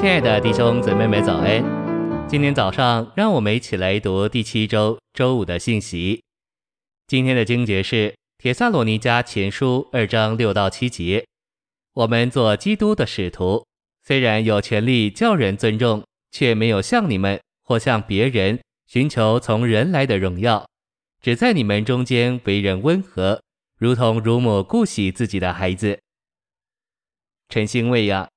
亲爱的弟兄姊妹们早安！今天早上，让我们一起来读第七周周五的信息。今天的经节是《帖撒罗尼迦前书》二章六到七节。我们做基督的使徒，虽然有权利叫人尊重，却没有向你们或向别人寻求从人来的荣耀，只在你们中间为人温和，如同乳母顾惜自己的孩子。晨星喂养，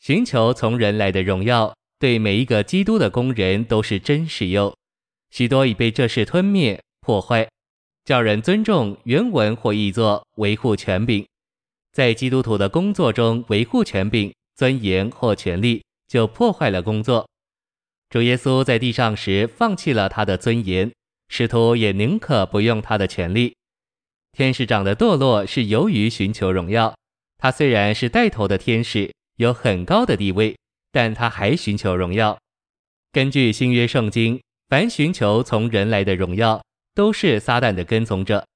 寻求从人来的荣耀，对每一个基督的工人都是真实哟。许多已被这事吞灭破坏，叫人尊重原文或译作维护权柄，在基督徒的工作中维护权柄、尊严或权力，就破坏了工作。主耶稣在地上时放弃了他的尊严，使徒也宁可不用他的权力。天使长的堕落是由于寻求荣耀。他虽然是带头的天使，有很高的地位，但他还寻求荣耀。根据新约圣经，凡寻求从人来的荣耀，都是撒旦的跟从者。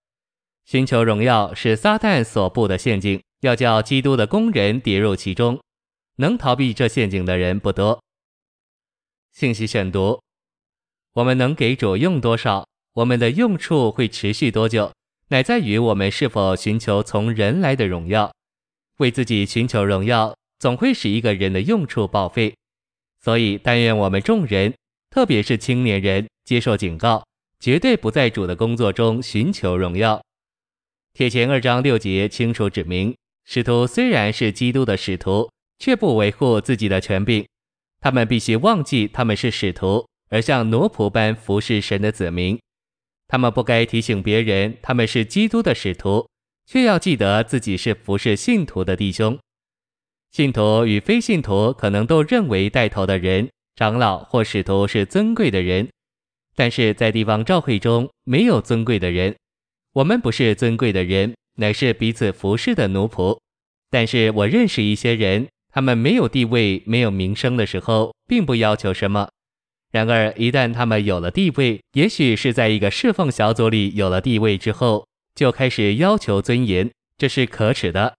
寻求荣耀是撒旦所布的陷阱，要叫基督的工人跌入其中。能逃避这陷阱的人不多。信息选读：我们能给主用多少，我们的用处会持续多久，乃在于我们是否寻求从人来的荣耀。为自己寻求荣耀，总会使一个人的用处报废。所以，但愿我们众人，特别是青年人，接受警告，绝对不在主的工作中寻求荣耀。帖前二章六节清楚指明，使徒虽然是基督的使徒，却不维护自己的权柄。他们必须忘记他们是使徒，而像奴仆般服侍神的子民。他们不该提醒别人，他们是基督的使徒。却要记得自己是服侍信徒的弟兄，信徒与非信徒可能都认为带头的人、长老或使徒是尊贵的人，但是在地方教会中没有尊贵的人。我们不是尊贵的人，乃是彼此服侍的奴仆。但是我认识一些人，他们没有地位、没有名声的时候，并不要求什么；然而一旦他们有了地位，也许是在一个侍奉小组里有了地位之后。就开始要求尊严，这是可耻的。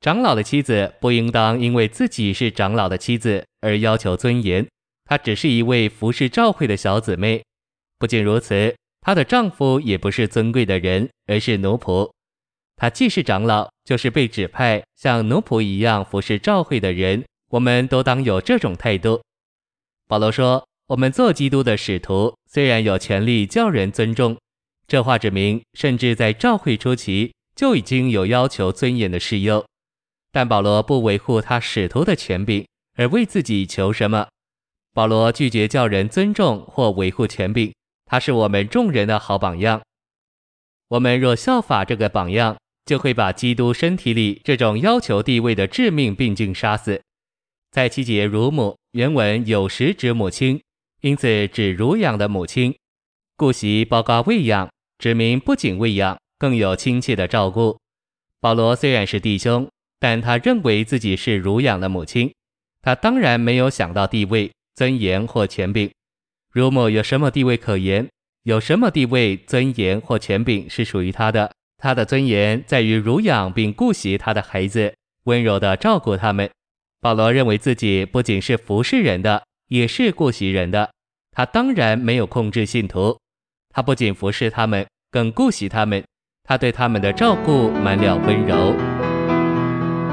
长老的妻子不应当因为自己是长老的妻子而要求尊严，她只是一位服侍教会的小姊妹。不仅如此，她的丈夫也不是尊贵的人，而是奴仆。她既是长老，就是被指派像奴仆一样服侍教会的人。我们都当有这种态度。保罗说：“我们做基督的使徒，虽然有权利叫人尊重。”这话指明，甚至在教会初期就已经有要求尊严的事哟。但保罗不维护他使徒的权柄，而为自己求什么？保罗拒绝叫人尊重或维护权柄，他是我们众人的好榜样。我们若效法这个榜样，就会把基督身体里这种要求地位的致命病菌杀死。在七节乳母原文有时指母亲，因此指乳养的母亲，顾惜包括喂养。指明不仅喂养，更有亲切的照顾。保罗虽然是弟兄，但他认为自己是乳养的母亲。他当然没有想到地位、尊严或权柄。乳母有什么地位可言？有什么地位、尊严或权柄是属于他的？他的尊严在于乳养并顾惜他的孩子，温柔地照顾他们。保罗认为自己不仅是服侍人的，也是顾惜人的。他当然没有控制信徒。他不仅服侍他们，更顾惜他们。他对他们的照顾满了温柔。